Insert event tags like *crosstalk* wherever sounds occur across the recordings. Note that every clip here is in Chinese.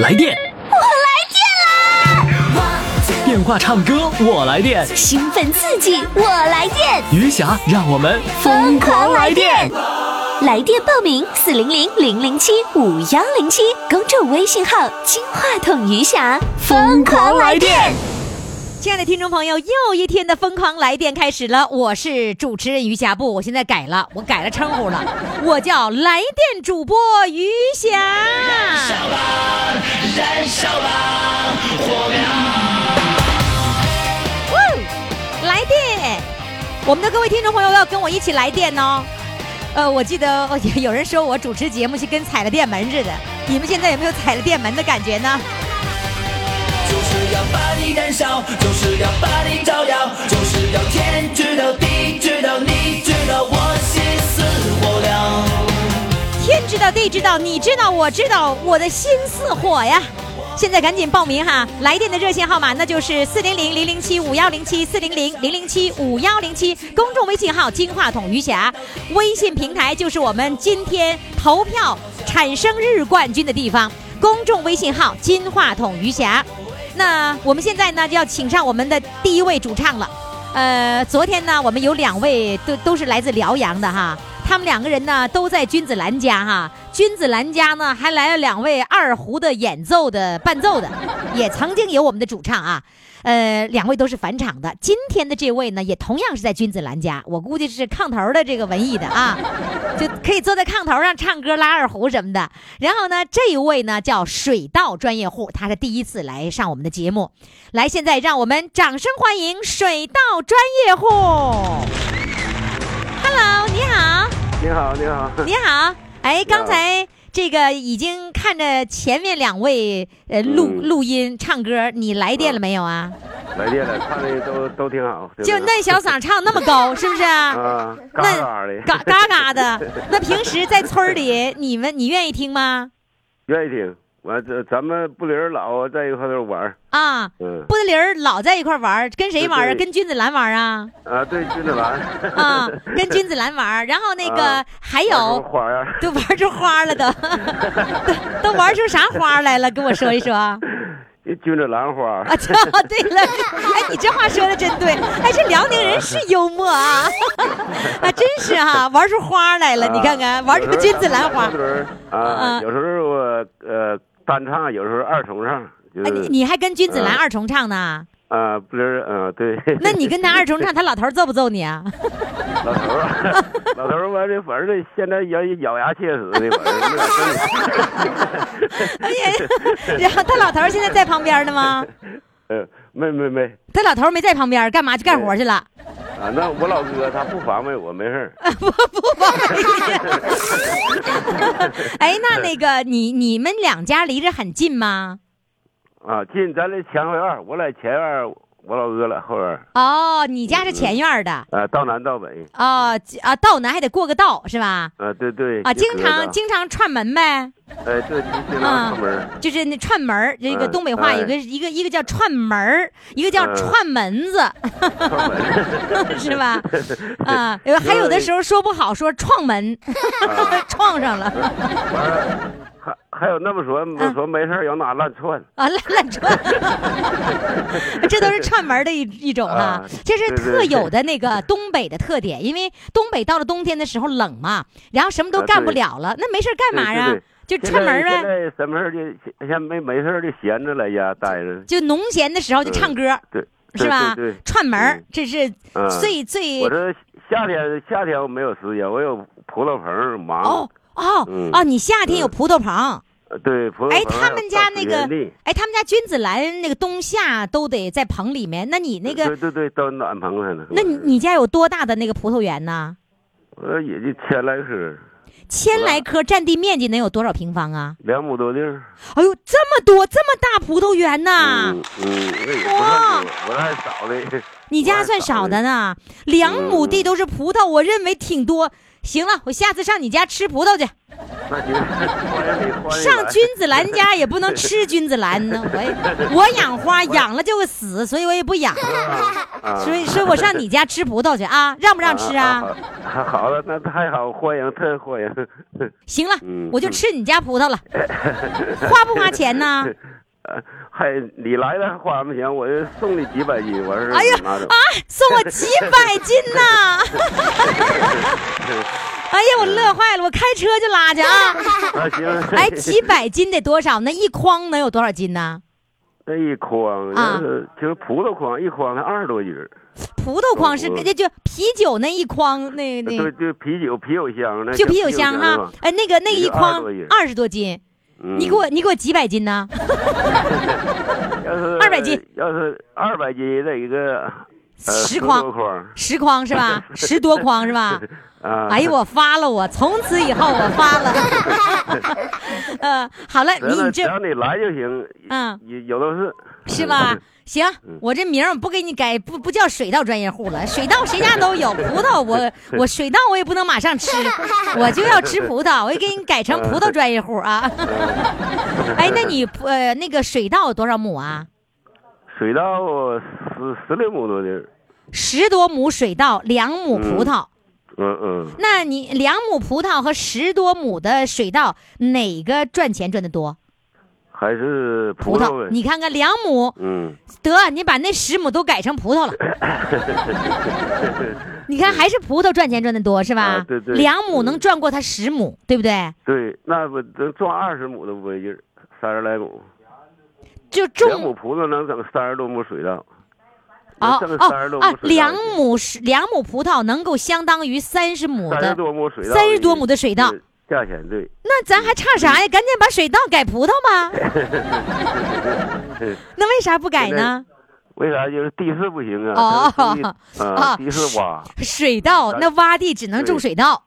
来电，我来电啦！电话唱歌我来电，兴奋刺激我来电，余霞让我们疯狂来电！来电报名：四零零零零七五幺零七，公众微信号“金话筒余霞”，疯狂来电。亲爱的听众朋友，又一天的疯狂来电开始了。我是主持人余霞，不，我现在改了，我改了称呼了，我叫来电主播余霞。燃烧吧，燃烧吧，火苗！来电，我们的各位听众朋友要跟我一起来电哦。呃，我记得有人说我主持节目是跟踩了电门似的，你们现在有没有踩了电门的感觉呢？要把你燃烧，就是要把你照耀，就是要天知道地知道你知道我心似火燎。天知道地知道你知道我知道我的心似火呀！现在赶紧报名哈！来电的热线号码那就是四零零零零七五幺零七四零零零零七五幺零七，公众微信号金话筒余霞，微信平台就是我们今天投票产生日冠军的地方，公众微信号金话筒余霞。那我们现在呢就要请上我们的第一位主唱了，呃，昨天呢我们有两位都都是来自辽阳的哈，他们两个人呢都在君子兰家哈，君子兰家呢还来了两位二胡的演奏的伴奏的，也曾经有我们的主唱啊。呃，两位都是返场的。今天的这位呢，也同样是在君子兰家，我估计是炕头的这个文艺的啊，就可以坐在炕头上唱歌、拉二胡什么的。然后呢，这一位呢叫水稻专业户，他是第一次来上我们的节目。来，现在让我们掌声欢迎水稻专业户。Hello，你好。你好，你好。你好。*laughs* 哎，刚才。这个已经看着前面两位呃录录音唱歌，你来电了没有啊？来电了，唱的都都挺好。就那小嗓唱那么高，*laughs* 是不是啊？啊，嘎嘎的，嘎嘎嘎的。*laughs* 那平时在村里，你们你愿意听吗？愿意听。完这咱们不离儿老在一块儿玩啊，嗯，不离儿老在一块玩跟谁玩啊？跟君子兰玩啊？啊，对，君子兰啊，跟君子兰玩然后那个还有花呀，都玩出花了，*laughs* 都都玩出啥花来了？跟我说一说。君子兰花啊！对了，哎，你这话说的真对，哎，这辽宁人是幽默啊，*laughs* 啊，真是哈，玩出花来了，你看看，玩出君子兰花啊，有时候我呃。单唱有时候二重唱，啊，你你还跟君子兰二重唱呢？啊，不是，嗯，对。那你跟他二重唱，*laughs* 他老头揍不揍你啊？老头儿，老头儿完这反正现在咬咬牙切齿的，反正。*laughs* 哎呀，然后他老头儿现在在旁边呢吗？*laughs* 呃，没没没。他老头儿没在旁边，干嘛去干活去了？啊，那我老哥他不防备我，没事儿。不不防备哎，那那个你你们两家离着很近吗？啊，进，咱这前后院，我在前院。我老哥了，后院哦，你家是前院的，啊，道南道北哦，啊，道南还得过个道是吧？啊，对对，啊，经常经常串门呗，哎，对，经常串门，就是那串门这个东北话有个一个一个叫串门一个叫串门子，*laughs* 是吧？*laughs* 啊，还有的时候说不好，说撞门，*laughs* 撞上了。还还有那么说，说没事有哪乱窜啊，乱乱窜，*laughs* 这都是串门的一一种啊，这是特有的那个东北的特点，因为东北到了冬天的时候冷嘛，然后什么都干不了了，那没事干嘛呀？就串门呗。现在什么事就现没没事就闲着在家待着。就农闲的时候就唱歌，对，是吧？对，串门这是最最。我这夏天夏天我没有时间，我有葡萄棚忙。哦。哦哦，你夏天有葡萄棚，对，葡萄哎，他们家那个，哎，他们家君子兰那个冬夏都得在棚里面。那你那个，对对对，到暖棚上呢。那你你家有多大的那个葡萄园呢？呃，也就千来棵。千来棵，占地面积能有多少平方啊？两亩多地儿。哎呦，这么多，这么大葡萄园呐！嗯，哇，我还少的。你家算少的呢，两亩地都是葡萄，我认为挺多。行了，我下次上你家吃葡萄去。上君子兰家也不能吃君子兰呢，我也我养花养了就会死，所以我也不养。啊所以所以我上你家吃葡萄去啊，让不让吃啊？啊，好了，那太好，欢迎，特欢迎。行了嗯，我就吃你家葡萄了，*laughs* 花不花钱呢？呃，还你来了花什么钱？我就送你几百斤，我说哎呀啊，送我几百斤呐！*laughs* 哎呀，我乐坏了，我开车就拉去啊！啊，行。哎，几百斤得多少？那一筐能有多少斤呢？那一筐，啊就是就是葡萄筐，一筐才二十多斤。葡萄筐是我这就啤酒那一筐，那那对对，啤酒啤酒箱那就啤酒箱箱哈。哎，那个那一筐二十多斤，嗯你给我你给我几百斤呢？要是200斤，要是二百斤也得一个呃十十筐十筐是吧？*laughs* 十多筐是吧？*laughs* 啊。哎呦，我发了我，从此以后我发了。*laughs* 呃，好了，你你这只要你来就行。嗯有有的是。是吧？行，嗯我这名儿不给你改，不不叫水稻专业户了。*laughs* 水稻谁家都有，葡萄我 *laughs* 我水稻我也不能马上吃，*laughs* 我就要吃葡萄，我就给你改成葡萄专业户啊。哎，那你呃那个水稻多少亩啊？水稻十十来亩多地儿。十多亩水稻，两亩葡萄。嗯嗯，那你两亩葡萄和十多亩的水稻，哪个赚钱赚的多？还是葡萄，萄。你看看两亩，嗯，得你把那十亩都改成葡萄了。*laughs* 你看还是葡萄赚钱赚的多是吧？啊对对两亩能赚过他十亩，对不对？对，那不能赚二十亩都不费劲儿，三十来亩。就种两亩种葡萄能整三十多亩水稻。哦哦啊两亩是两亩葡萄能够相当于三十亩三十的，多亩水稻，三十多亩的水稻，对价钱对。那咱还差啥呀？赶紧把水稻改葡萄吧。*laughs* 那为啥不改呢？为啥就是地势不行啊？啊啊，地势洼，水稻那洼地只能种水稻，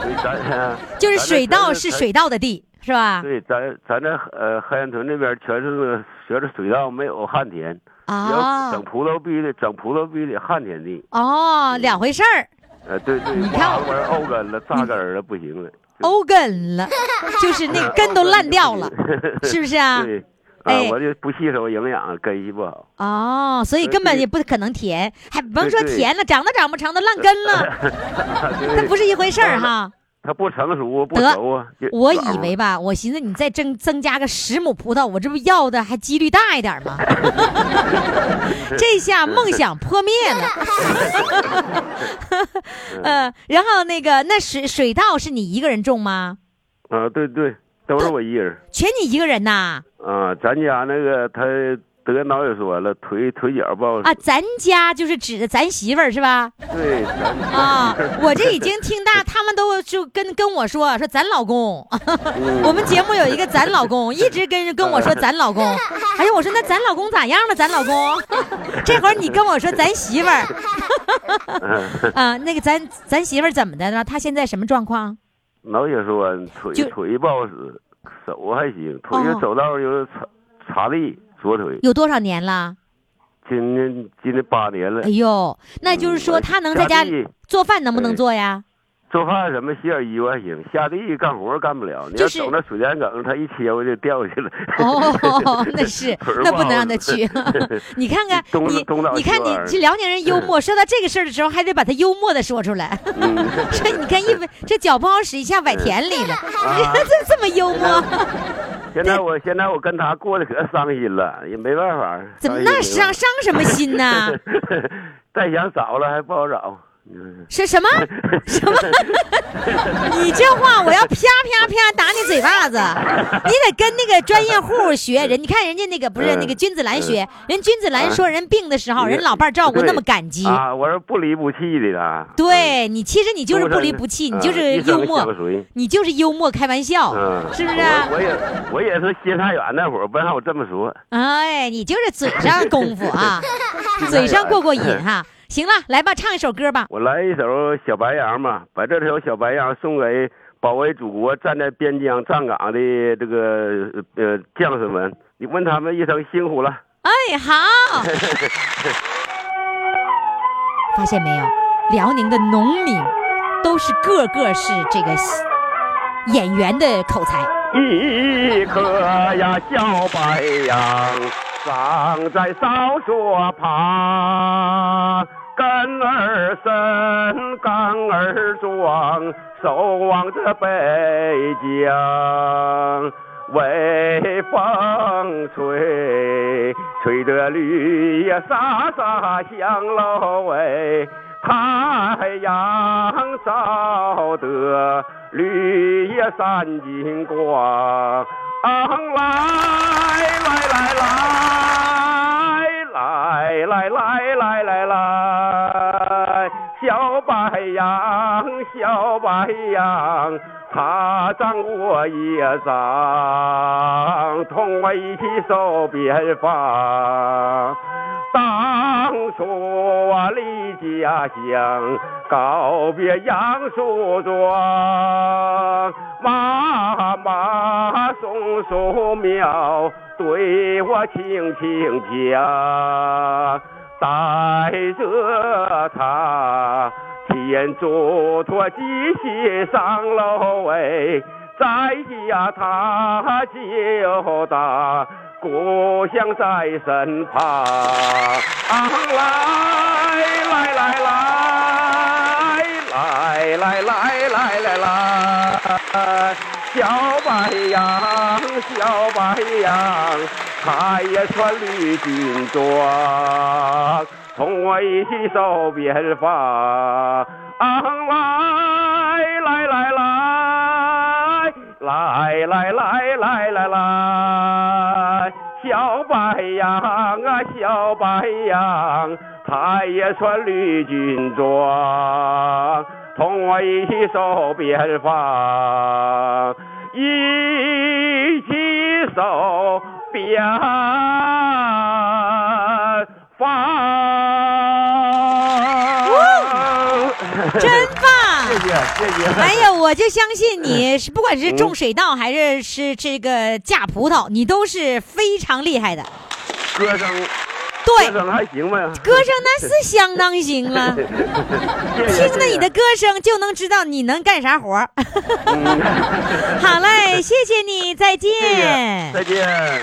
所以咱就是水稻是水稻的地，是吧？对，咱咱这呃海岸屯那边全是那个学着水稻，没有旱田。要啊整葡萄必须得整葡萄必须得旱田地。哦，两回事儿。呃，对对，你看挖了玩意儿沤根了，扎根了，不行了。*laughs* 欧根了，就是那根都烂掉了，*laughs* 是不是啊？对，啊哎，我就不吸收营养，根系不好。哦，所以根本也不可能甜，还甭说甜了，长都长不成，都烂根了，*laughs* 那不是一回事儿哈。它不成熟，不熟啊。就我以为吧，我寻思你再增增加个十亩葡萄，我这不要的还几率大一点吗？*laughs* *laughs* 这下梦想破灭了。*laughs* 呃，然后那个那水水稻是你一个人种吗？啊，对对，都是我一人。全你一个人呐？啊，咱家那个他得脑血栓了，腿腿脚不好使。啊，咱家就是指的咱媳妇儿是吧？对，咱啊，我这已经听大，他们都就跟跟我说说咱老公，我们节目有一个咱老公，一直跟跟我说咱老公。哎呀，我说那咱老公咋样了？咱老公，*laughs* 这会儿你跟我说咱媳妇儿，*laughs* 啊，那个咱咱媳妇儿怎么的呢？她现在什么状况？脑血栓，腿腿不好使，手还行，腿哦走道就是擦擦地，左腿。有多少年了？今年今年八年了哎，呦，那就是说他能在家里做饭能不能做呀？做饭什么洗点衣服还行，下地干活干不了。你就是要走那水田埂，他一切我就掉下去了。*laughs* 哦，那是 *laughs* 那不能让他去。*laughs* 你看看你，你看你这辽宁人幽默，说到这个事儿的时候，还得把他幽默的说出来。嗯，这你看一这脚不好使，一下崴田里了，啊这这么幽默，现在我现在我跟他过得可伤心了，也没办法。怎么那伤伤伤什么心呢？再想找了还不好找。嗯是什么 *laughs* 什么？*laughs* 你这话我要啪啪啪打你嘴巴子！*laughs* 你得跟那个专业户学人。你看人家那个不是嗯那个君子兰学，人君子兰说人病的时候，人老伴儿照顾那么感激。啊！我说不离不弃的他。对你，其实你就是不离不弃，你就是幽默你就是幽默开玩笑，嗯，是不是我也我也是心太远那会儿，不让我这么说。哎，你就是嘴上功夫啊，嘴上过过瘾哈。行了，来吧，唱一首歌吧。我来一首《小白杨》吧，把这首《小白杨》送给保卫祖国、站在边疆站岗的这个呃将士们，你问他们一声辛苦了。哎，好。*laughs* 发现没有，辽宁的农民都是个个是这个演员的口才。一颗呀小白杨，长在哨所旁，根儿深，杆儿壮，守望着北疆。微风吹，吹得绿叶沙沙响喽喂，太阳照得绿叶闪金光，来来来来来来来来来来，小白杨，小白杨。它长我也长，同我一起守边防。当初我离家乡，告别杨树庄，妈妈松树苗对我轻轻讲，带着他。天嘱托记心上喽喂，在家他就大，故乡在身旁。来来来来来来来来来来，小，小白杨，他也穿绿军装。同我一起守边防，来来来来来来来来来来，小白杨啊小白杨，他也穿绿军装，同我一起守边防，一起守边防。真棒！谢谢谢谢。哎呀，我就相信你是，不管是种水稻还是是这个架葡萄，你都是非常厉害的。歌声，对，歌声还行吧？歌声那是相当行了。*laughs* 听着你的歌声就能知道你能干啥活儿。*laughs* 好嘞，谢谢你，再见。再见。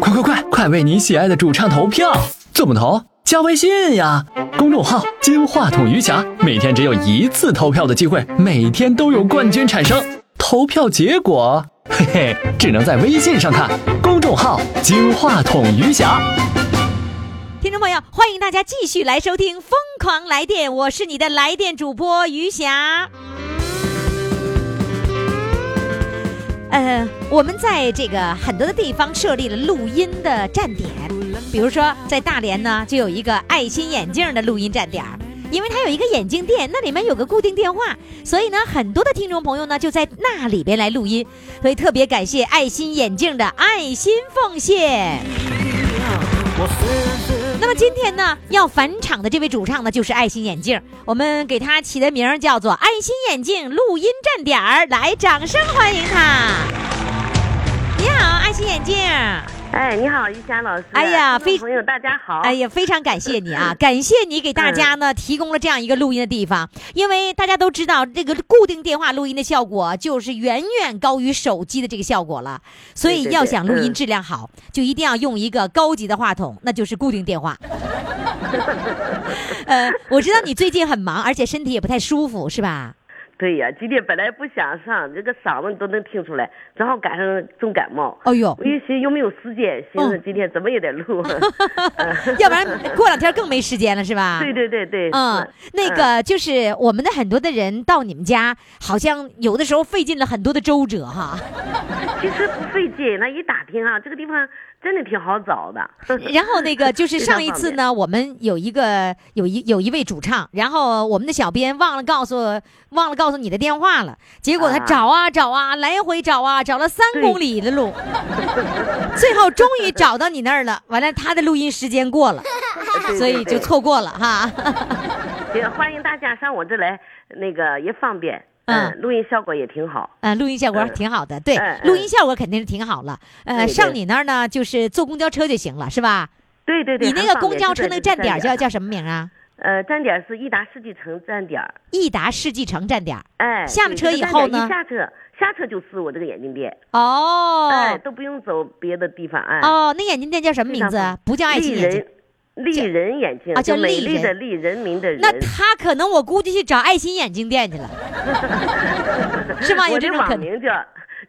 快快快快为你喜爱的主唱投票！怎么投？加微信呀，公众号“金话筒余霞”，每天只有一次投票的机会，每天都有冠军产生。投票结果，嘿，只能在微信上看。公众号“金话筒余霞”。听众朋友，欢迎大家继续来收听《疯狂来电》，我是你的来电主播余霞。呃，我们在这个很多的地方设立了录音的站点，比如说在大连呢，就有一个爱心眼镜的录音站点因为它有一个眼镜店，那里面有个固定电话，所以呢，很多的听众朋友呢就在那里边来录音，所以特别感谢爱心眼镜的爱心奉献。那么今天呢，要返场的这位主唱呢，就是爱心眼镜，我们给他起的名儿叫做爱心眼镜录音站点儿，来，掌声欢迎他。你好，爱心眼镜。哎，你好，玉霞老师。哎呀，非朋友大家好。哎呀，非常感谢你啊，*laughs* 感谢你给大家呢提供了这样一个录音的地方，因为大家都知道这个固定电话录音的效果就是远远高于手机的这个效果了，所以要想录音质量好，就一定要用一个高级的话筒，那就是固定电话。*laughs* 呃，我知道你最近很忙，而且身体也不太舒服，是吧？对呀，今天本来不想上，这个嗓子都能听出来，正好赶上重感冒。哎呦，我一寻有没有时间，寻思今天怎么也得录 *laughs* *laughs* *laughs* 要不然过两天更没时间了，是吧？对对对对。嗯，那个就是我们的很多的人到你们家，好像有的时候费尽了很多的周折哈。其实不费劲，那一打听啊，这个地方。真的挺好找的。*laughs* 然后那个就是上一次呢，*laughs* 我们有一个有一有一位主唱，然后我们的小编忘了告诉忘了告诉你的电话了，结果他找啊找啊，来回找啊，找了三公里的路，*laughs* 最后终于找到你那儿了。完了，他的录音时间过了，所以就错过了哈。也，欢迎大家上我这来，那个也方便。嗯，录音效果也挺好。嗯，录音效果挺好的，对，录音效果肯定是挺好了。呃，上你那儿呢，就是坐公交车就行了，是吧？对对对。你那个公交车那个站点叫叫什么名啊？呃，站点是益达世纪城站点儿，益达世纪城站点儿。哎，下了车以后呢下车下车就是我这个眼镜店，哦，哎，都不用走别的地方，哎，哦，那眼镜店叫什么名字啊？不叫爱心眼镜人。丽人眼镜啊叫就美丽的丽，人民的人。那他可能我估计去找爱心眼镜店去了，*laughs* 是吗？有我这种可能。网名叫，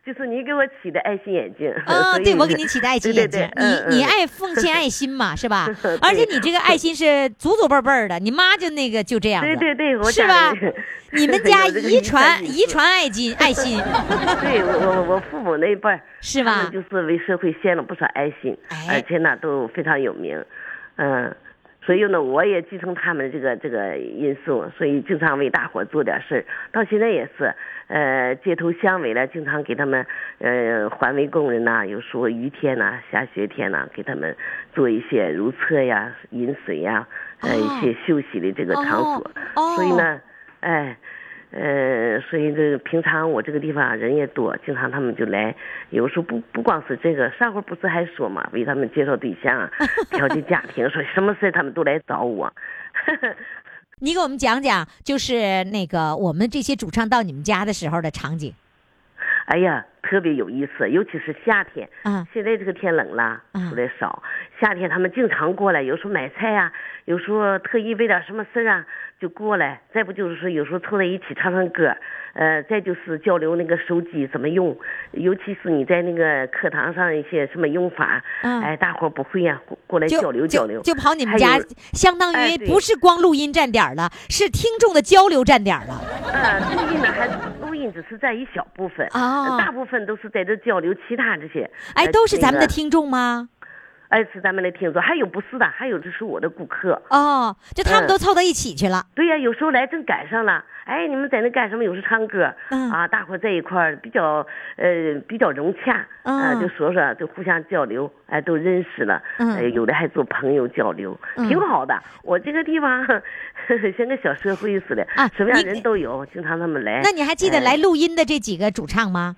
就是你给我起的爱心眼镜。啊，对，我给你起的爱心眼镜，对对对嗯嗯你你爱奉献爱心嘛，是吧？*laughs* 而且你这个爱心是祖祖辈辈的，你妈就那个就这样，对对对，我是吧？*laughs* 你们家遗传遗传爱心爱心，对我我我父母那一辈是吧就是为社会献了不少爱心，哎而且呢都非常有名，嗯。所以呢，我也继承他们这个这个因素，所以经常为大伙做点事儿。到现在也是，呃，街头巷尾了，经常给他们，呃，环卫工人呐、有时候雨天呐、下雪天呐、给他们做一些如厕呀、饮水呀，呃，哦一些休息的这个场所。哦所以呢，哎，呃，所以这个平常我这个地方人也多，经常他们就来。有时候不不光是这个，上回不是还说嘛，为他们介绍对象啊，*laughs* 调解家庭，说什么事他们都来找我。*laughs* 你给我们讲讲，就是那个我们这些主唱到你们家的时候的场景哎呀，特别有意思，尤其是夏天。啊现在这个天冷了嗯，出来少。夏天他们经常过来，有时候买菜呀、有时候特意为点什么事儿啊就过来。再不就是说有时候凑在一起唱唱歌，呃，再就是交流那个手机怎么用，尤其是你在那个课堂上一些什么用法，嗯哎，大伙儿不会呀、过过来交流交流。就就跑你们家，相当于不是光录音站点儿了，是听众的交流站点了。呃，录音呢还录音只是占一小部分，哦大部分都是在这交流其他这些。哎，呃都是咱们的听众吗？哎，是咱们的听众，还有不是的，还有就是我的顾客。哦，就他们嗯都凑到一起去了。对呀、有时候来正赶上了，哎，你们在那干什么？有时唱歌，嗯啊，大伙在一块儿比较呃比较融洽，啊、嗯就说说，就互相交流，哎，都认识了，嗯呃，有的还做朋友交流，嗯挺好的。我这个地方 *laughs* 像个小社会似的，啊什么样你人都有，经常他们来。那你还记得哎来录音的这几个主唱吗？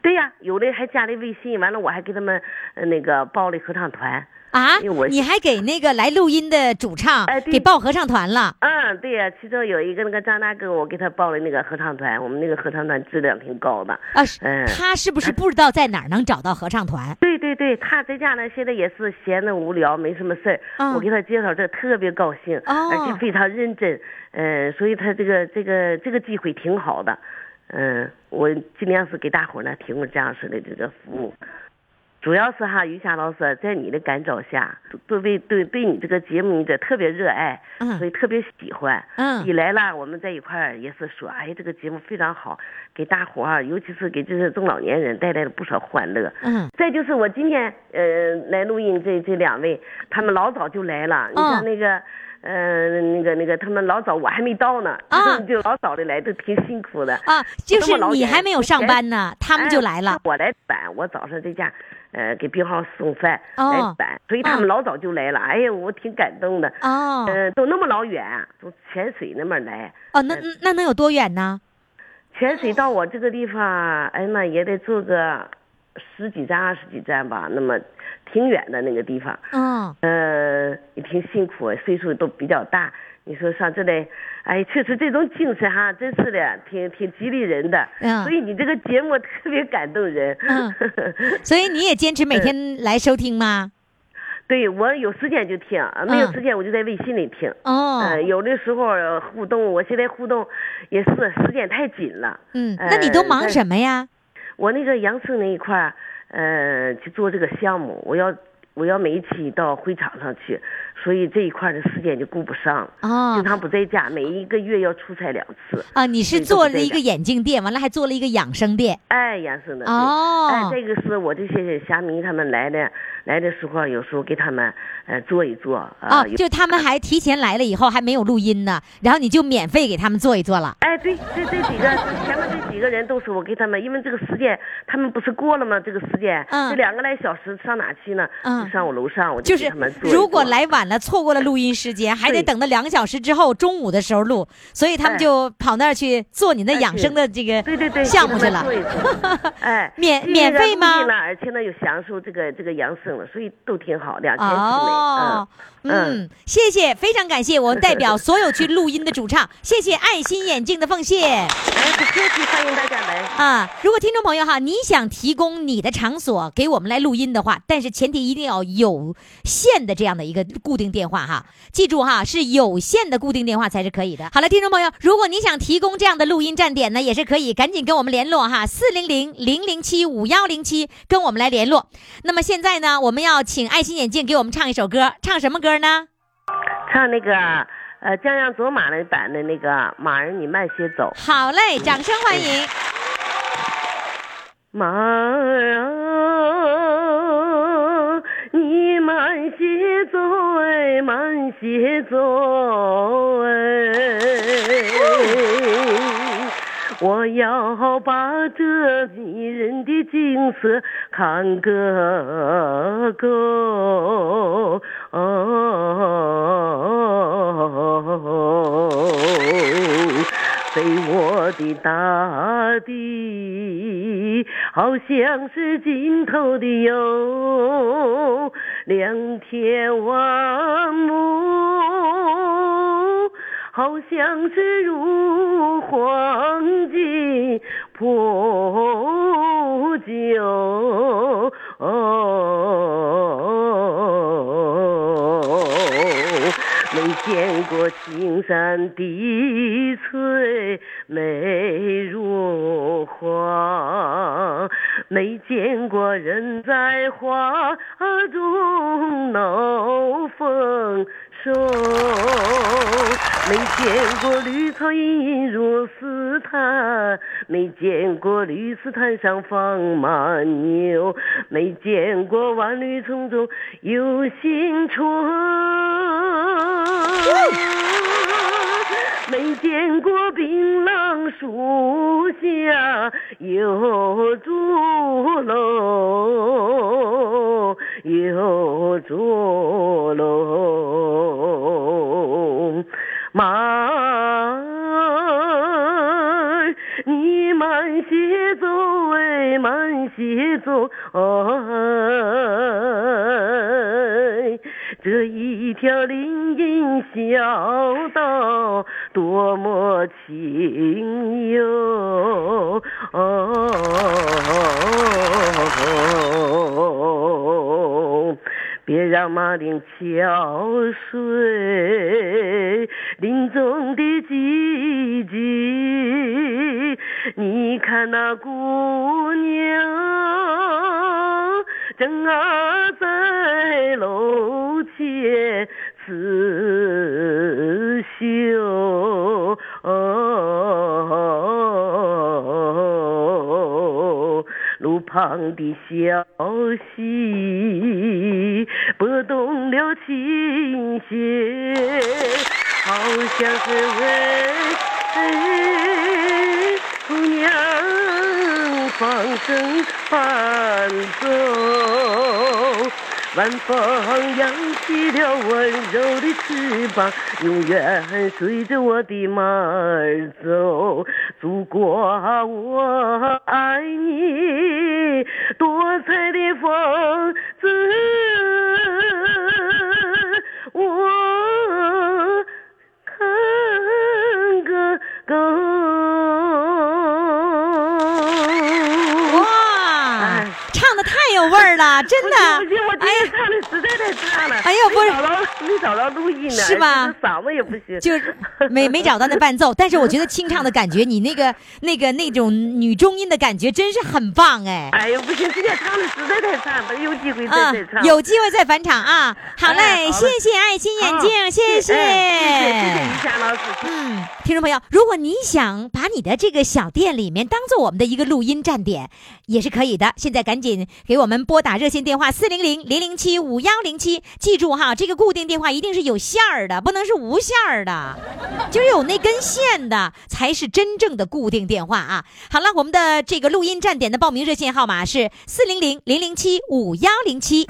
对呀、有的还加了微信，完了我还给他们呃那个报了合唱团。啊你还给那个来录音的主唱哎给报合唱团了？嗯，对呀、其中有一个那个张大哥，我给他报了那个合唱团，我们那个合唱团质量挺高的。啊，是嗯他是不是不知道在哪儿能找到合唱团？对对对，他在家呢，现在也是闲的无聊，没什么事儿。嗯我给他介绍这特别高兴，哦而且非常认真。嗯、所以他这个这个这个机会挺好的。嗯、我尽量是给大伙儿呢提供这样式的这个服务。主要是哈，于霞老师在你的感召下，对对对对你这个节目你这特别热爱，嗯所以特别喜欢。嗯一来了，我们在一块儿也是说，哎，这个节目非常好，给大伙儿，尤其是给这些中老年人带来了不少欢乐。嗯，再就是我今天呃来录音这这两位，他们老早就来了。你嗯看那个。呃，那个那个，他们老早我还没到呢，啊就老早的来，都挺辛苦的。啊，就是你还没有上班呢，他们就来了哎。我来搬，我早上在家，呃，给病号送饭、哦来搬，所以他们老早就来了。哎呀，我挺感动的。哦呃，都那么老远，从泉水那边来。哦，那那能有多远呢？泉水到我这个地方，哎呀妈，也得坐个十几站、二十几站吧，那么挺远的那个地方。嗯，呃，也挺辛苦，岁数都比较大。你说上这来，哎，确实这种精神哈，真是的，挺挺激励人的。嗯所以你这个节目特别感动人。嗯所以你也坚持每天来收听吗？对我有时间就听，啊没有嗯时间我就在微信里听。哦，呃，有的时候呃互动，我现在互动也是时间太紧了。嗯，呃那你都忙什么呀？我那个养生那一块儿，呃，去做这个项目，我要我要每一期到会场上去，所以这一块儿的时间就顾不上，哦经常不在家，每一个月要出差两次。啊，你是做了一个眼镜店，完了还做了一个养生店。哎，养生的。对哦哎，这个是我这些虾迷他们来的，来的时候有时候给他们呃做一做啊。就他们还提前来了以后还没有录音呢，然后你就免费给他们做一做了。哎，对，这这几个前面这几几个人都是我给他们，因为这个时间他们不是过了吗？这个时间，嗯。这两个来小时上哪去呢？嗯。就上我楼上，我就就是给他们做一如果来晚了，错过了录音时间，还得等到两个小时之后中午的时候录，所以他们哎。就跑那儿去做你的哎养生的这个对对对，项目去了。*laughs* 哎，免免费吗？而且呢又享受这个这个养生了，所以都挺好，两全其美。哦，嗯嗯，谢谢，非常感谢我们代表所有去录音的主唱，*laughs* 谢谢爱心眼镜的奉献哎，不客气，欢迎大家来。啊！如果听众朋友哈，你想提供你的场所给我们来录音的话，但是前提一定要有线的这样的一个固定电话哈，记住哈，是有线的固定电话才是可以的。好了，听众朋友，如果你想提供这样的录音站点呢，也是可以，赶紧跟我们联络哈，四零零零零七五幺零七跟我们来联络。那么现在呢，我们要请爱心眼镜给我们唱一首歌，唱什么歌呢？唱那个呃江洋卓玛那版的那个《马儿你慢些走》。好嘞，掌声欢迎。马儿啊，你慢些走哎，慢些走哎，我要把这迷人的景色看个够。飞我的大地，好像是尽头的有两天万亩，好像是如黄金铺就。没见过青山碧翠美如画，没见过人在花中闹丰收，没见过绿草茵茵如丝毯，没见过绿丝毯上放马牛，没见过万绿丛中有新春。没见过槟榔树下有竹笼，有竹笼。马儿，你慢些走哎，慢些走哎。这一条林荫小道多么清幽哦！别让马铃敲碎林中的寂静。你看那姑娘正儿在楼前刺绣。路旁的小溪拨动了琴弦，好像是为姑娘放声伴奏。晚风了温柔的翅膀，永远随着我的马儿走。祖国，我爱你，多彩的风筝，我看个够。哇，唱的太有味儿了，真的。太差了。哎呀不是没找到没找到录音呢，是吧嗓子也不行。就是 *laughs* 没没找到那伴奏，但是我觉得清唱的感觉，你那个那个那种女中音的感觉真是很棒哎。哎呦，不行，今天唱的实在太差了，有机会再啊再唱。，有机会再返场啊！好嘞，哎好谢谢爱心眼镜，好谢谢。哎谢谢谢谢于霞老师。嗯，听众朋友，如果你想把你的这个小店里面当做我们的一个录音站点，也是可以的。现在赶紧给给我们拨打热线电话四零零零零七五幺零七。记住哈，这个固定电话一定是有线儿的，不能是无线儿的，*laughs* 就是有那根线的才是真正的固定电话啊。好了，我们的这个录音站点的报名热线号码是四零零零零七五幺零七。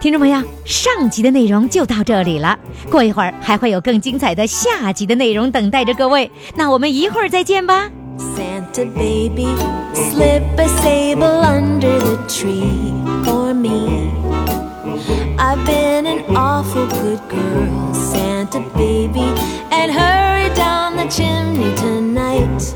听众朋友，上集的内容就到这里了，过一会儿还会有更精彩的下集的内容等待着各位。那我们一会儿再见吧。Santa baby, slip a sable under the tree for me. I've been an awful good girl, Santa baby, and hurry down the chimney tonight.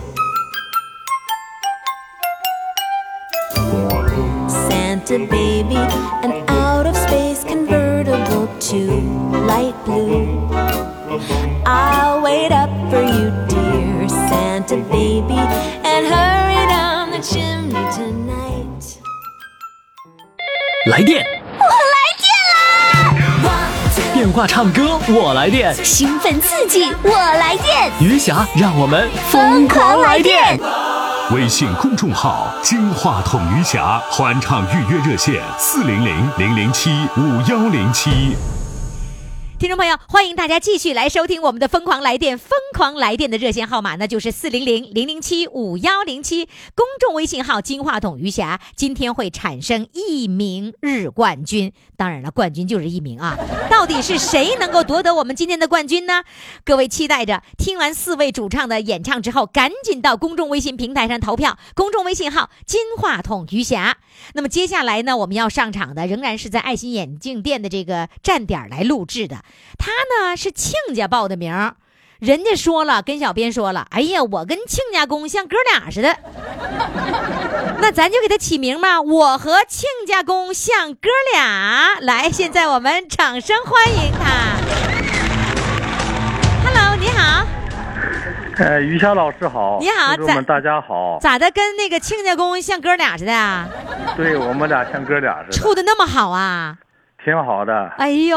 Santa baby, an out of space convertible to light blue. I'll wait up for you, dear Santa baby, and hurry down the chimney tonight. 来电，我来电啦！ 电话唱歌，我来电，兴奋刺激，我来电，余霞，让我们疯狂来电！微信公众号“金话筒余霞”欢唱预约热线：四零零零零七五幺零七。听众朋友，欢迎大家继续来收听我们的《疯狂来电》，疯狂来电的热线号码那就是四零零零零七五幺零七，公众微信号“金话筒余霞”。今天会产生一名日冠军，当然了，冠军就是一名啊。到底是谁能够夺得我们今天的冠军呢？各位期待着听完四位主唱的演唱之后，赶紧到公众微信平台上投票，公众微信号“金话筒余霞”。那么接下来呢，我们要上场的仍然是在爱心眼镜店的这个站点来录制的。他呢是亲家报的名，人家说了，跟小编说了，哎呀，我跟亲家公像哥俩似的，*laughs* 那咱就给他起名嘛，我和亲家公像哥俩。来，现在我们掌声欢迎他。Hello，你好，呃，于霞老师好，你好在听众们大家好。咋的？跟那个亲家公像哥俩似的啊？对我们俩像哥俩似的，处的那么好啊？挺好的。哎呦，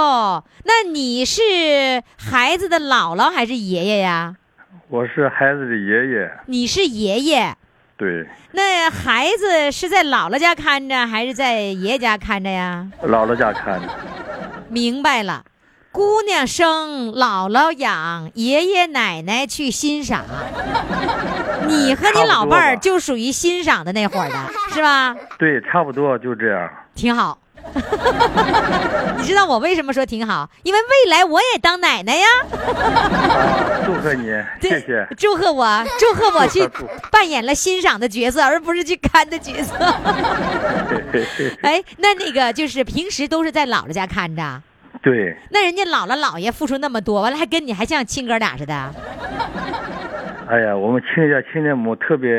那你是孩子的姥姥还是爷爷呀？我是孩子的爷爷，你是爷爷。对，那孩子是在姥姥家看着，还是在爷爷家看着呀？姥姥家看着。明白了，姑娘生，姥姥养，爷爷奶奶去欣赏。你和你老伴儿就属于欣赏的那伙儿的，是吧？对，差不多就这样。挺好。*laughs* 你知道我为什么说挺好？因为未来我也当奶奶呀。啊，*laughs* 祝贺你，谢谢。祝贺我，*laughs* 祝贺我去扮演了欣赏的角色，而不是去看的角色。哎，那那个就是平时都是在姥姥家看着，对，那人家姥姥姥爷付出那么多，完了还跟你还像亲哥俩似的。哎呀，我们亲家亲家母特别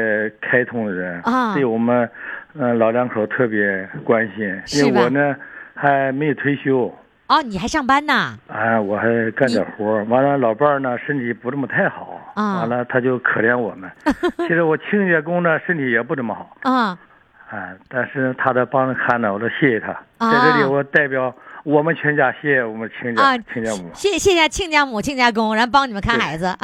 开通的人，啊对我们，嗯、老两口特别关心。因为我呢还没有退休，哦，你还上班呢？哎，我还干点活儿。完了，老伴儿呢身体不这么太好，啊完了他就可怜我们。*laughs* 其实我清洁工呢身体也不怎么好，啊、啊，但是他在帮着看呢，我都谢谢他。啊在这里，我代表我们全家谢谢我们亲家、啊，亲家母。谢谢谢亲家母、亲家公，然后帮你们看孩子。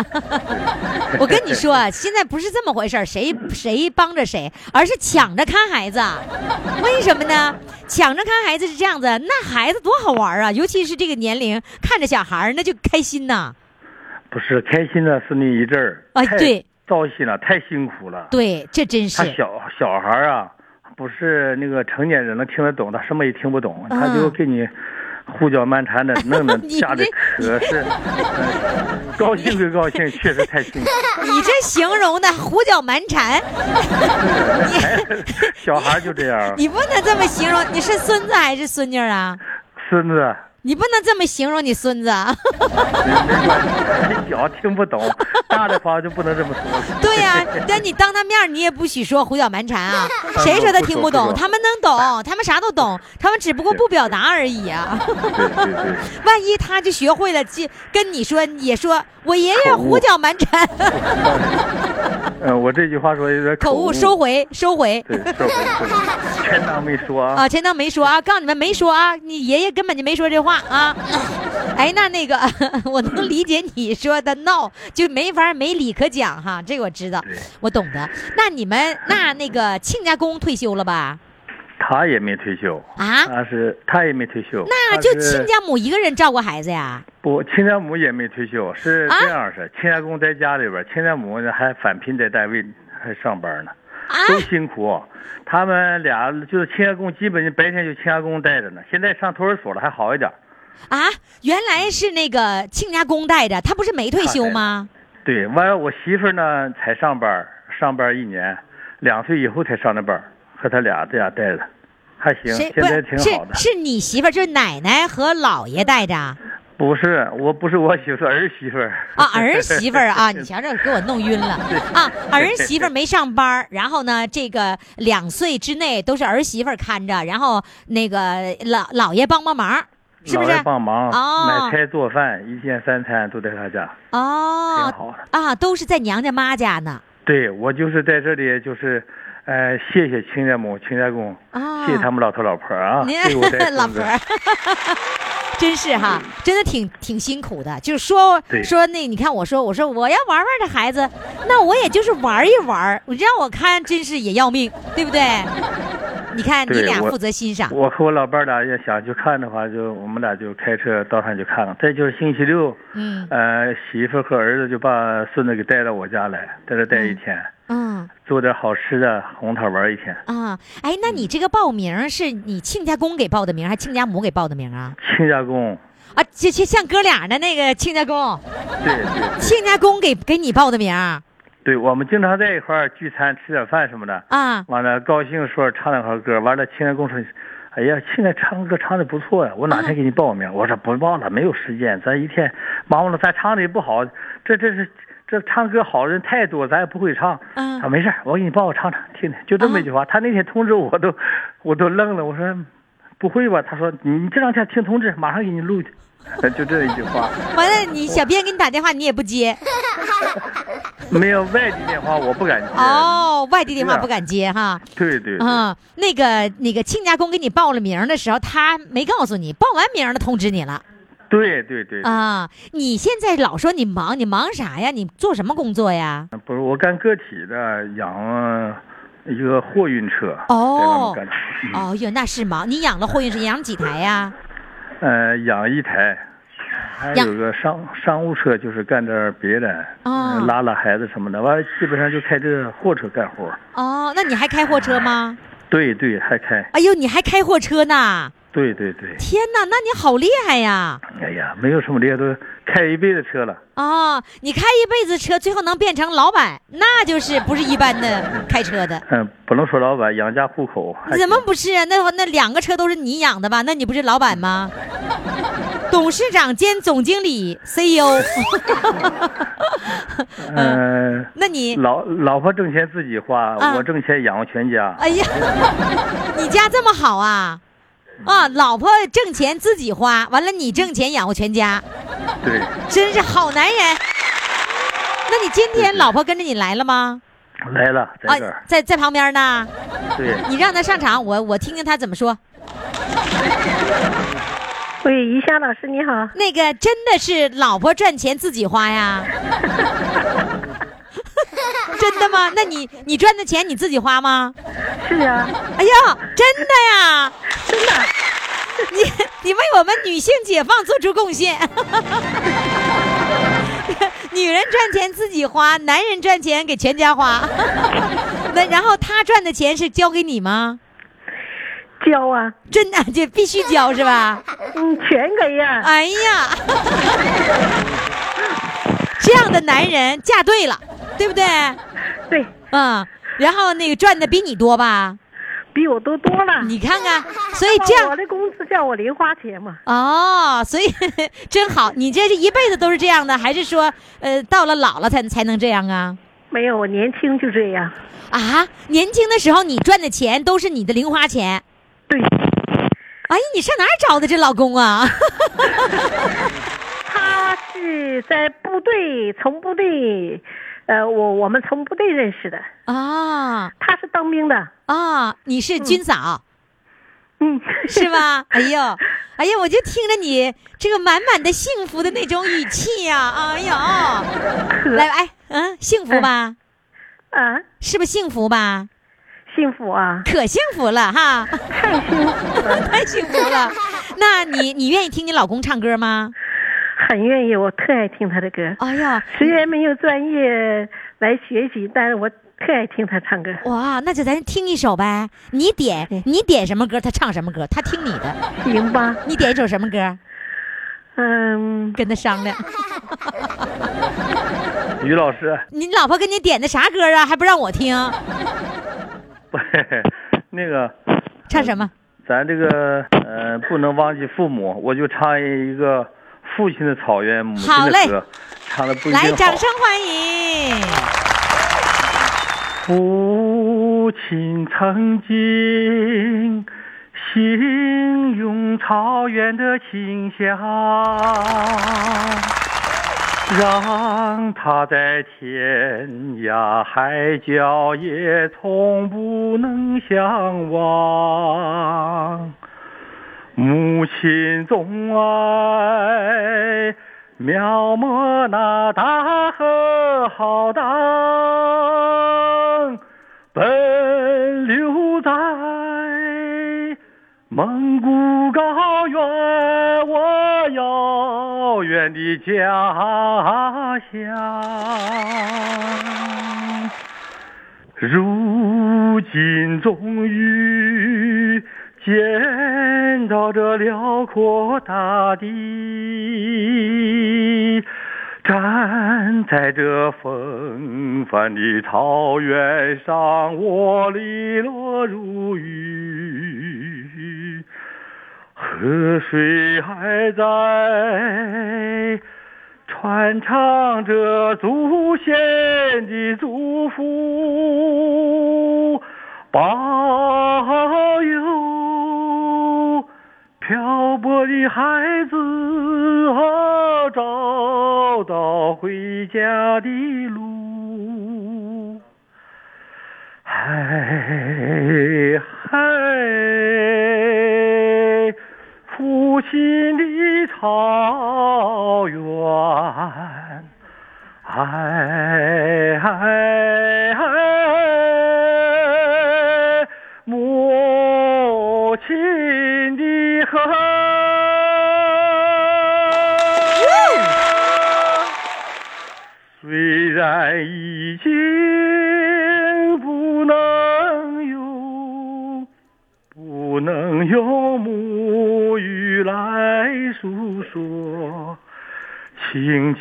*laughs* 我跟你说，啊现在不是这么回事儿谁谁帮着谁，而是抢着看孩子。为什么呢？抢着看孩子是这样子，那孩子多好玩啊！尤其是这个年龄，看着小孩儿那就开心呐。不是开心的是那一阵儿，啊对糟心了，太辛苦了。对，这真是他小小孩儿啊，不是那个成年人能听得懂，他什么也听不懂，嗯他就给你胡搅蛮缠的弄得你，*laughs* 吓得这可是，呃高兴归高兴，确实太辛苦。*laughs* 你这形容的胡搅蛮缠，*laughs* 小孩就这样，你不能这么形容。你是孙子还是孙女啊？孙子你不能这么形容你孙子啊。*laughs* 小听不懂，大的话就不能这么说。对呀、但你当他面你也不许说胡搅蛮缠啊！*laughs* 谁说他听不懂？他们能懂，他们啥都懂，他们只不过不表达而已啊！万一他就学会了，就跟你说，也说我爷爷胡搅蛮缠，嗯，*laughs* 我这句话说有点口误，收回，收回。对，收回，收回，全当没说啊。啊，全当没说啊！告诉你们没说啊，你爷爷根本就没说这话啊！*laughs* 哎，那那个 *laughs* 我能理解你说的闹，就没法没理可讲哈，这个我知道，我懂得。那你们那那个亲家公退休了吧？他也没退休啊他是他也没退休，那就亲家母一个人照顾孩子呀？不，亲家母也没退休，是啊这样式，亲家公在家里边，亲家母呢还返聘在单位还上班呢，啊，都辛苦。他们俩就是亲家公，基本就白天就亲家公带着呢，现在上托儿所了，还好一点。啊，原来是那个亲家公带着，他不是没退休吗？对，完了我媳妇儿呢才上班，上班一年，两岁以后才上的班，和他俩这样带着，还行，现在挺好的。是是你媳妇儿，就是奶奶和姥爷带着不是，我不是我媳妇，是儿媳妇儿。啊，儿媳妇儿啊，*laughs* 你瞧这给我弄晕了啊！儿媳妇儿没上班，然后呢，这个两岁之内都是儿媳妇儿看着，然后那个老姥爷帮帮忙，是不是帮忙、哦买菜做饭，一天三餐都在他家，挺哦好的。啊，都是在娘家妈家呢。对我就是在这里，就是，呃，谢谢亲家母、亲家公，啊谢谢他们老头老婆啊，您对我带 *laughs* 老婆儿，*laughs* 真是哈，真的挺挺辛苦的。就是说说那，你看我说我说我要玩玩这孩子，那我也就是玩一玩，你让我看真是也要命，对不对？你看你俩负责欣赏我和我老伴儿俩要想去看的话，就我们俩就开车到上去看看。再就是星期六，嗯呃，媳妇和儿子就把孙子给带到我家来，在这待一天，嗯做点好吃的，哄他玩一天。啊，哎，那你这个报名是你亲家公给报的名，还是亲家母给报的名啊？亲家公，啊，就就像哥俩的那个亲家公，对亲家公给给你报的名啊？对，我们经常在一块儿聚餐，吃点饭什么的。啊完了，高兴说唱两首歌，完了，亲家公说：“哎呀，现在唱歌唱的不错呀，我哪天给你报名？”我说：“不报了，没有时间，咱一天忙活了，咱唱的也不好，这这是这唱歌好的人太多，咱也不会唱。”没事我给你报，我唱唱听听，就这么一句话。他那天通知我都我都愣了，我说：“不会吧？”他说：“你这两天听通知，马上给你录去。” *laughs* 就这一句话，完了，你小编给你打电话，你也不接 *laughs* 没有外地电话我不敢接。哦，外地电话不敢接哈。对对对。啊、那个那个亲家公给你报了名的时候，他没告诉你，报完名了通知你了对对对，啊。你现在老说你忙，你忙啥呀？你做什么工作呀？不是我干个体的，养一个货运车，哦哦哟，那是忙。你养了货运车，养几台呀？呃，养一台，还有个商商务车，就是干点别的，拉拉孩子什么的。完了，基本上就开这货车干活。哦，那你还开货车吗？对对，还开。哎呦，你还开货车呢？对对对。天哪，那你好厉害呀！哎呀，没有什么厉害，都开一辈子车了。哦，你开一辈子车，最后能变成老板，那就是不是一般的开车的。*laughs* 嗯，不能说老板，养家糊口。怎么不是啊？那那两个车都是你养的吧？那你不是老板吗？*laughs* 董事长兼总经理 CEO。*laughs* 嗯，嗯、那你，老老婆挣钱自己花，啊我挣钱养活全家。哎呀，你家这么好啊？啊，老婆挣钱自己花，完了你挣钱养活全家，对，真是好男人。那你今天老婆跟着你来了吗？来了，在这啊儿。，在在旁边呢。对，你让他上场，我我听听他怎么说。喂，于霞老师你好，那个真的是老婆赚钱自己花呀？*laughs* *laughs* 真的吗？那你你赚的钱你自己花吗？是啊，哎呀，真的呀，真的，你你为我们女性解放做出贡献。*laughs* 女人赚钱自己花，男人赚钱给全家花。*laughs* 那然后他赚的钱是交给你吗？交啊，真的就必须交是吧？嗯，全给呀、哎呀，这样的男人嫁对了，对不对？对，嗯，然后那个赚的比你多吧？比我多多了。你看看，*laughs* 所以这样我的工资叫我零花钱嘛，哦，所以 *laughs* 真好。你这是一辈子都是这样的，还是说呃到了老了才才能这样啊？没有，我年轻就这样。啊，年轻的时候你赚的钱都是你的零花钱。对，哎呀，你上哪儿找的这老公啊？*laughs* 他是在部队，从部队，呃，我我们从部队认识的，啊他是当兵的，啊，你是军嫂。*laughs* 嗯，是吧？哎呦，*laughs* 哎呀，我就听着你这个满满的幸福的那种语气呀、哎呀，来，哎，嗯，幸福吧？啊，是不是幸福吧？幸福啊！可幸福了哈，太幸福了，*laughs* 太幸福了。那你你愿意听你老公唱歌吗？很愿意，我特爱听他的歌。哎呀，虽然没有专业来学习，但是我特爱听他唱歌。哇，那就咱听一首呗。你点你点什么歌，他唱什么歌，他听你的。行吧？你点一首什么歌？嗯，跟他商量。*laughs* 于老师，你老婆给你点的啥歌啊？还不让我听？不，*laughs* 那个唱什么？咱这个呃不能忘记父母，我就唱一个父亲的草原，母亲的歌，唱的不一定来，掌声欢迎。父亲曾经形容草原的清香，让他在天涯海角也从不能相忘。母亲总爱描摹那大河浩荡，奔流在蒙古高原，我遥远的家乡。如今终于见到这辽阔大地，站在这风帆的草原上，我利落如雨，河水还在。传唱着祖先的祝福，保佑漂泊的孩子啊找到回家的路。哎嗨，父亲的草原，哎哎哎，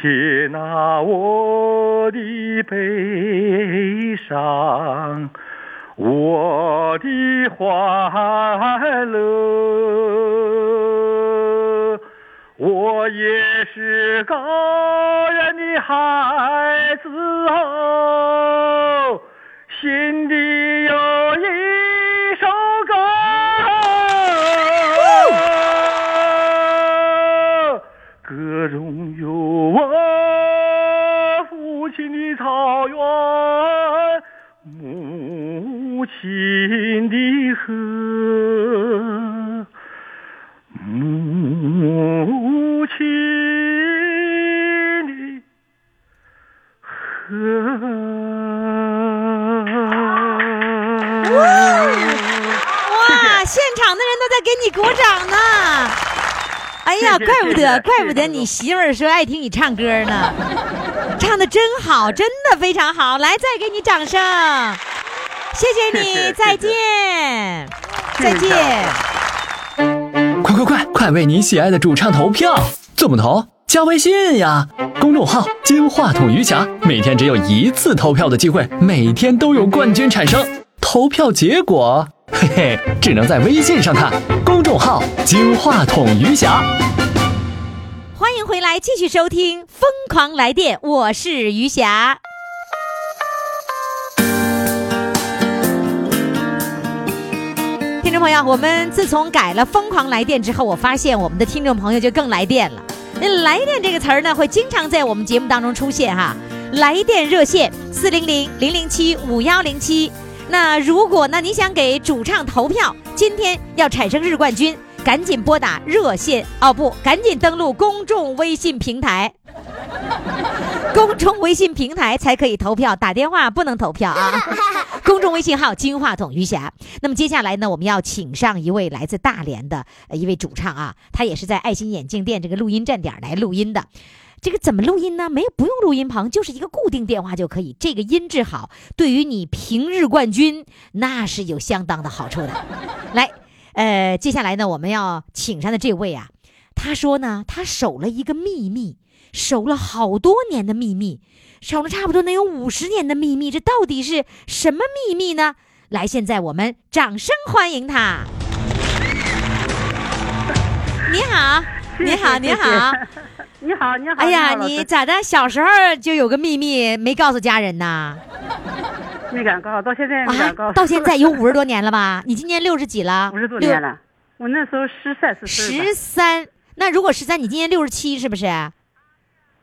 请 *laughs* 怪不得，*laughs* 怪不得 *laughs* 你媳妇儿说爱听你唱歌呢，唱的真好，真的非常好。来，再给你掌声，谢谢你，再见，再见。快快快，快为你喜爱的主唱投票！怎么投？加微信呀，公众号“金话筒余霞”，每天只有一次投票的机会，每天都有冠军产生。投票结果，嘿嘿，只能在微信上看。公众号“金话筒余霞”。欢迎回来，继续收听《疯狂来电》，我是余霞。听众朋友，我们自从改了“疯狂来电”之后，我发现我们的听众朋友就更来电了。那“来电”这个词儿呢，会经常在我们节目当中出现哈。来电热线四零零零零七五幺零七。那如果呢，你想给主唱投票，今天要产生日冠军，赶紧拨打热线哦不，*laughs* 赶紧登录公众微信平台。*laughs* 公众微信平台才可以投票，打电话不能投票啊！*laughs* 公众微信号“金话筒余霞”。那么接下来呢，我们要请上一位来自大连的一位主唱啊，他也是在爱心眼镜店这个录音站点来录音的。这个怎么录音呢？没有不用录音棚，就是一个固定电话就可以。这个音质好，对于你平日冠军那是有相当的好处的。*laughs* 来，呃，接下来呢，我们要请上的这位啊，他说呢，他守了一个秘密，守了好多年的秘密，守了差不多能有五十年的秘密，这到底是什么秘密呢？来，现在我们掌声欢迎他。*laughs* 你好，你好，你好。你好，你好。哎呀，你咋的？小时候就有个秘密没告诉家人呐？没敢告，到现在没敢告啊，。到现在有五十多年了吧？*laughs* 你今年六十几了？五十多年了，我那时候十三四岁。十三。那如果十三，你今年六十七是不是？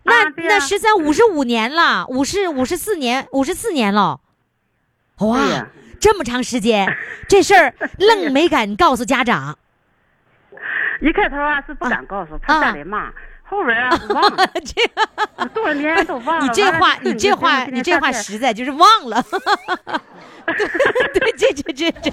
那、那十三五十五年了，五十五十四年，五十四年了。哇，这么长时间，*laughs* 这事儿愣没敢告诉家长。一开头啊是不敢告诉，怕家里骂。后边啊忘了，*laughs* 这多少年都忘了。你这话，你这话，你这话实在就是忘了。*laughs* 对对，这这这这，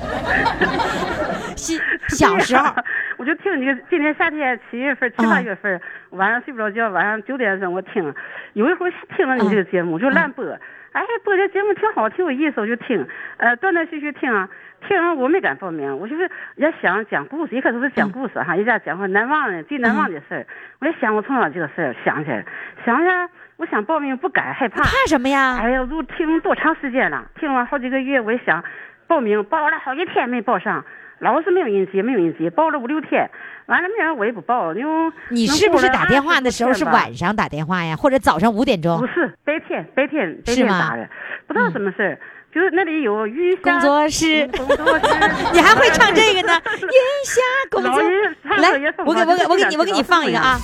小小时候，我就听你今年夏天七月份、七八月份，晚上睡不着觉，晚上九点钟我听，有一回听了你这个节目，就乱播。哎，播这节目挺好，挺有意思，我就听，呃，断断续续听。啊，听完我没敢报名，我就是也想讲故事，一开始是讲故事哈，一家讲话难忘的最难忘的事儿，我也想我从小这个事儿想起来，想起来，我想报名不敢，害怕，怕什么呀？哎呀，我都听多长时间了，听了好几个月，我也想报名，报了好几天没报上，老是没有人接，没有人接，报了五六天，完了没人我也不报，因为你是不是打电话的时候是晚上打电话呀，或者早上五点钟？不是白天，白天白天打的，不知道什么事儿，就是那里有雨下工作室工作室，你还会唱这个呢？*laughs* 云霞工作室来我给我给我给你我给你放一个啊，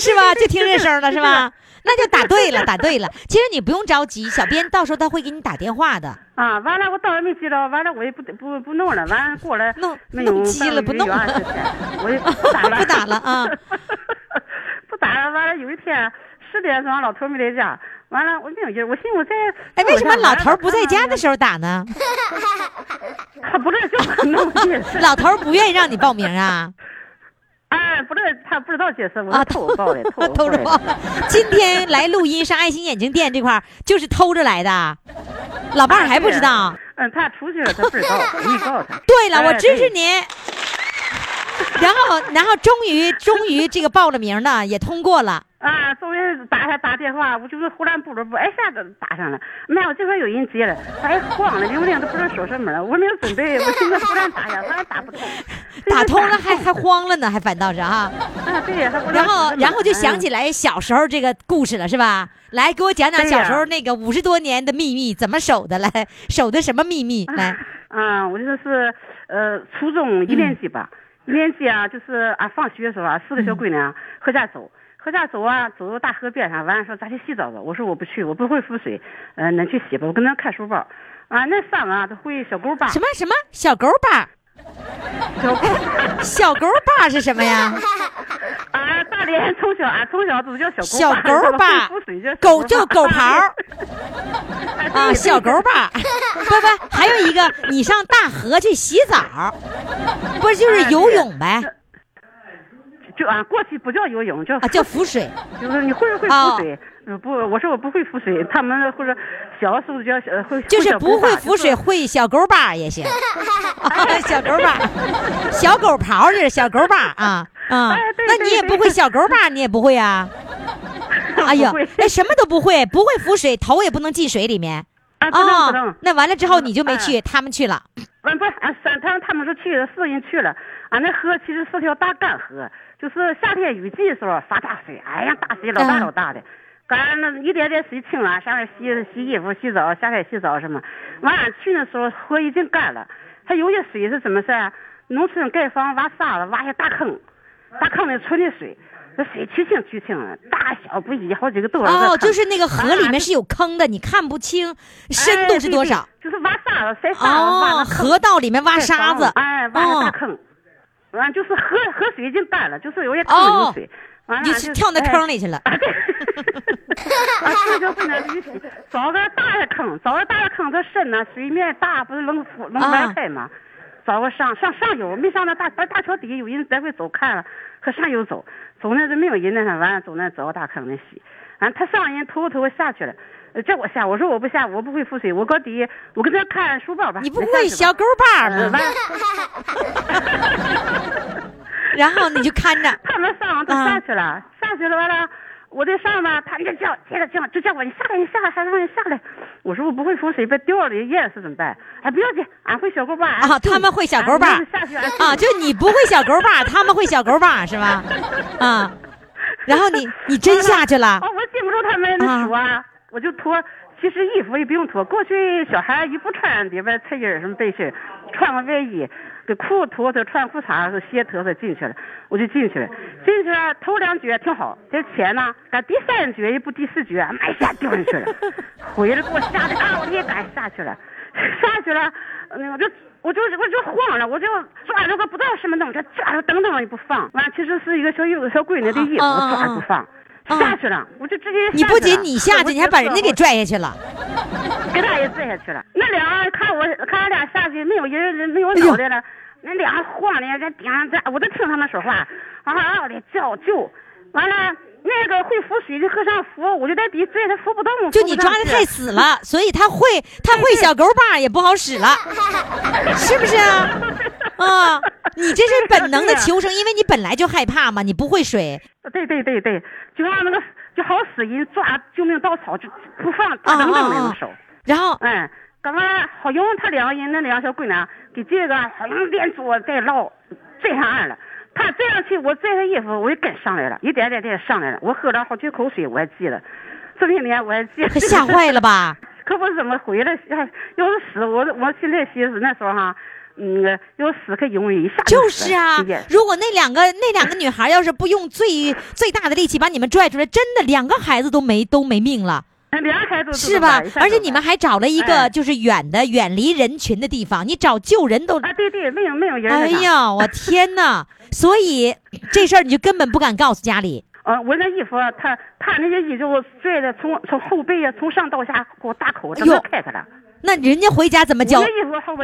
是吧？就听这声了是吧？那就打对了，*laughs* 打对了。其实你不用着急，小编到时候他会给你打电话的。啊，完了，我到也没接着，完了我也不不不弄了，完了过来弄弄急了不弄了半个月20天我也不 *laughs* 打了，不打了啊，不打了。完了有一天十点钟，老头没在家，完了我没有劲儿，我寻思我在哎，为什么老头不在家的时候打呢？*laughs* 他不知道叫我弄，老头不愿意让你报名啊？*laughs* 哎，不知道他不知道解释，我偷报的，*laughs* 偷偷着报。今天来录音上爱心眼镜店这块儿就是偷着来的，老伴儿还不知道。嗯，他出去了，他不知道，我没告诉他。对了，哎我支持对你。然后，然后终于终于这个报了名呢，也通过了。啊，终于打他打电话，我就是忽然不着不，一下子打上了。没有，这边有人接了，哎，慌了，铃铃都不知道说什么了。我没有准备，*laughs* 我现在忽然打呀，完打不通，*laughs* 打通了还还慌了呢，还反倒是哈。啊，对呀，然后然后就想起来小时候这个故事了，是吧？来，给我讲讲小时候那个五十多年的秘密怎么守的？来，守的什么秘密？来，啊，我就是呃初中一年级吧，一年级啊，就是啊放学的时候啊，四个小姑娘合家走，合家走啊，走到大河边上，完了说咱去洗澡吧，我说我不去，我不会浮水，呃，恁去洗吧，我跟恁看书包，啊，那上啊都会小狗吧，什么什么小狗把？小狗小狗把是什么呀？*laughs* 啊，大连从小啊从小都叫小小狗 *laughs* 狗把会浮水叫狗就狗刨儿 *laughs* 啊，小狗把，不不，还有一个，你上大河去洗澡，不就是游泳呗？就俺，过去不叫游泳，叫啊，叫浮水。*laughs* 就是你会不会哦浮水？呃不，我说我不会浮水，他们或者小时候叫小会，就是不会浮水，会小狗把也行。*laughs* 啊 *laughs* 小狗把，小狗刨是小狗把啊啊那你也不会小狗把，你也不会啊？哎呀哎，什么都不会，不会浮水，头也不能进水里面。啊，不能不哦能，，那完了之后你就没去，他们去了。完不啊，三他他们说去了，四个人去了，俺那河其实是条大干河，就是夏天雨季的时候发大水，哎呀，大水老大嗯。老大的。赶那一点点水清了，上面洗洗衣服、洗澡、下海洗澡什么。完俺去的时候河已经干了，它有些水是怎么事儿啊？农村盖房挖沙子，挖下大坑，大坑里存的水，那水曲清曲清，大小不一，好几个多少哦，就是那个河里面是有坑的，你看不清深度是多少。哎对对就是挖沙子、塞沙子，挖哦，河道里面挖沙子，哎，挖个大哦，坑，完就是河河水已经干了，就是有些坑里有水，完了你就跳那哎坑里去了。啊，对，*laughs* 啊，这就不能允许找个大的坑，找个大的坑，它深呢，水面大，不是能能翻开吗？找个上上上游，没上那大大大桥底下有人来回走看了，和上游走，走那是没有人那上，完了走那找个大坑那洗，完他上人头头下去了。呃叫我下，我说我不下，我不会浮水，我搁底下，我跟他看书包吧。你不会小狗把呃吗？完 *laughs* 然后你就看着，他们上都啊下去了，下去了完了，我在上面，他就叫，接着叫，就叫我你下来，你下来，还让你下来。我说我不会浮水，别掉了淹死怎么办？哎，不要紧，俺会小狗把。啊，他们会小狗把下去啊，就你不会小狗把，他们会小狗把是吧？啊，然后你你真下去了哦，我禁不住他们那说啊，我就脱。其实衣服也不用脱，过去小孩一不穿里边衬衣什么背心，穿个外衣，给裤脱脱，穿裤衩子鞋脱脱进去了，我就进去了。进去了头两脚挺好，这钱呢，赶第三脚也不第四脚，妈一下掉进去了，回来给我吓得啊，我也敢下去了，下去了，那我就。我就我就慌了，我就抓着个不知道什么东西，抓着等等也不放。完，其实是一个小幼小闺女的衣服，我抓着不放。下去了，我就直接你不仅你下去，你还把人家给拽下去了，给他也拽下去了。那俩看我看俺俩下去，没有人人没有脑袋了，那俩晃的在顶上在，我都听他们说话，嗷嗷的叫救。完了，那个会浮水的和尚扶，我就在底拽他扶不动。就你抓的太死了，所以他会 *laughs* 他会小狗把也不好使了，*laughs* 是不是啊？啊，你这是本能的求生，因为你本来就害怕嘛，你不会水。对对对对，就像那个就好使人抓救命稻草，就不放大整整那种手。然后，嗯，刚刚好用他两个人那两个小姑娘给这个好像连捉带捞拽上岸了。他这样去，我拽他衣服，我就跟上来了，一点点点上来了。我喝了好几口水，我还记得，这些年我还记得。可吓坏了吧？*laughs* 可不怎么回来，要是死，我我现在寻思那时候哈，嗯，要死可容易一下就是啊，如果那两个那两个女孩要是不用最最大的力气把你们拽出来，真的两个孩子都没都没命了。是吧？而且你们还找了一个就是远的、远离人群的地方，你找救人都啊，对对，没有没有人。哎呀，我天哪！*laughs* 所以这事儿你就根本不敢告诉家里。啊，我那衣服，他他那些衣服拽的从从后背啊，从上到下给我大口，整个开开了。那人家回家怎么交？我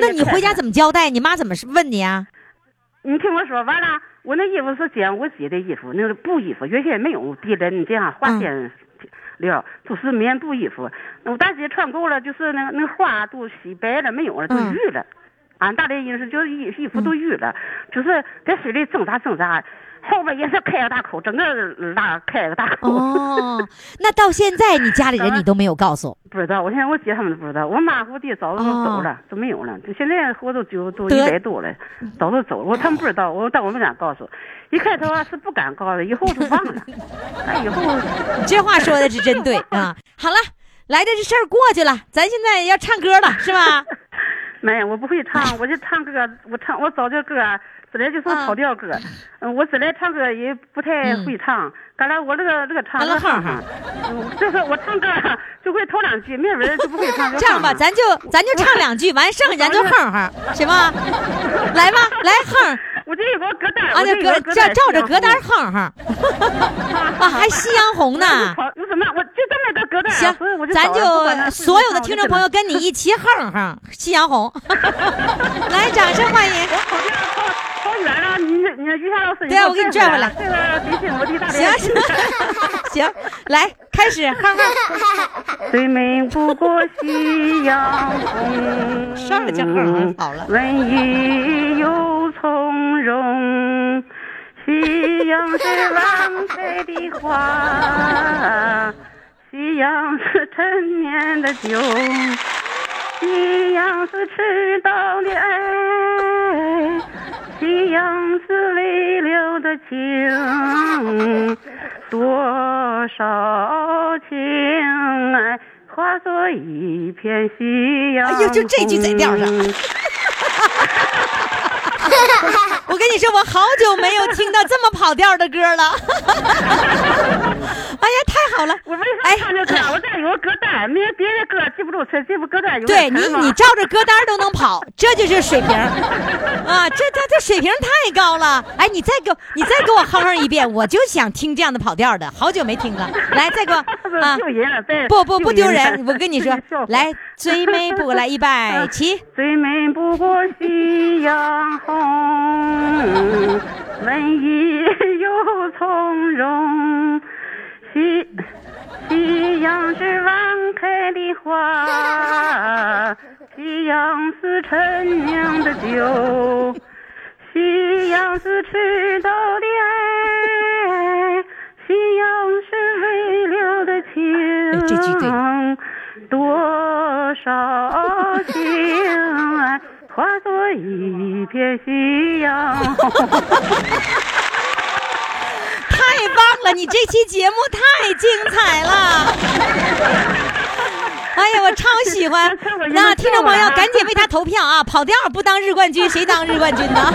那你回家怎么交代？你妈怎么问你啊？你听我说，完了，我那衣服是捡我姐的衣服，那个布衣服，原先没有别人这样花线料，都是棉布衣服。我大姐穿够了，就是那那花都洗白了，没有了，都淤了。俺大连人是就是衣衣服都淤了，就是在水里挣扎挣扎。后边也是开个大口，整个拉开个大口。哦，那到现在你家里人你都没有告诉？不知道，我现在我姐他们都不知道。我妈和我弟早都走了，都没有了。就现在活都九都一百多了，早都走了。我他们不知道，我但我们俩告诉。一开头啊是不敢告诉，以后就忘了。*laughs* 那，以后你这话说的是真对啊！好了，来的这事儿过去了，咱现在要唱歌了，是吧？*laughs* 没，我不会唱，我就唱歌，我唱我找这歌。本来就是跑调歌，嗯，我本来唱歌也不太会唱，刚才我这个这个唱个哼哼，*laughs* 就是我唱歌就会头两句，没人就不会唱。*laughs* 这样吧，咱就咱就唱两句，完剩下咱就 *laughs* 哼哼，行吗？来吧，来哼。我这有个歌单，啊，这歌照照着歌单哼哼，啊，还夕阳红呢。我怎么我就这么个歌单？行，咱就所有的听众朋友跟你一起哼哼夕阳红，来，掌声欢迎。跑远了，你你于霞老师，对，我给你拽回来。这个提醒我的大行行 *laughs* 行，来开始。最美不过夕阳红，上了就哼哼好了。*laughs* 文艺 *laughs* 又从容，夕阳是晚开的花，夕阳是陈年的酒。夕阳是迟到的爱，夕阳是未了的情，多少情爱化作一片夕阳。哎呦，就这句在调上。*laughs* 我跟跟你说，我好久没有听到这么跑调的歌了。*laughs* 哎呀，太好了！我为啥唱这歌？我这有个歌单，没别的歌记不住词，记不歌单有对你你照着歌单都能跑，这就是水平 *laughs* 啊！这这这水平太高了。哎，你再给我你再给我哼哼一遍，我就想听这样的跑调的，好久没听了。来，再给我啊！丢人了，不不不丢人，我跟你说来最美不过来预备起。最美不过夕阳红，文艺又从容。夕夕阳是晚开的花，夕阳是陈酿的酒，夕阳是迟到的爱，夕阳是未了的情。多少情爱化作一片夕阳红。*laughs* 太棒了！你这期节目太精彩了。*laughs* 哎呀，我超喜欢！*laughs* 那听众朋友赶紧为他投票啊！跑调不当日冠军，谁当日冠军呢？好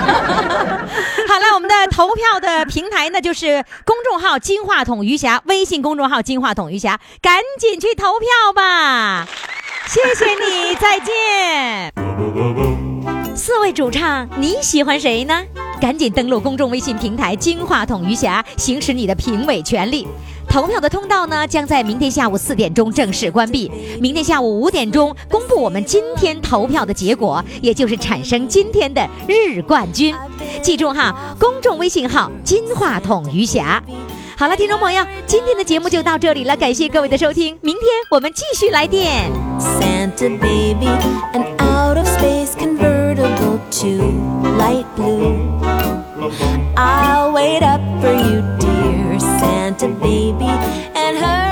了，我们的投票的平台呢，就是公众号“金话筒余霞”，微信公众号“金话筒余霞”，赶紧去投票吧！谢谢你，再见。四位主唱，你喜欢谁呢？赶紧登录公众微信平台“金话筒余霞”，行使你的评委权利。投票的通道呢，将在明天下午四点钟正式关闭。明天下午五点钟公布我们今天投票的结果，也就是产生今天的日冠军。记住哈，公众微信号“金话筒余霞”。好了，听众朋友，今天的节目就到这里了，感谢各位的收听，明天我们继续来电。Santa baby, an out of space convert to light blue. I'll wait up for you, dear Santa baby, and her.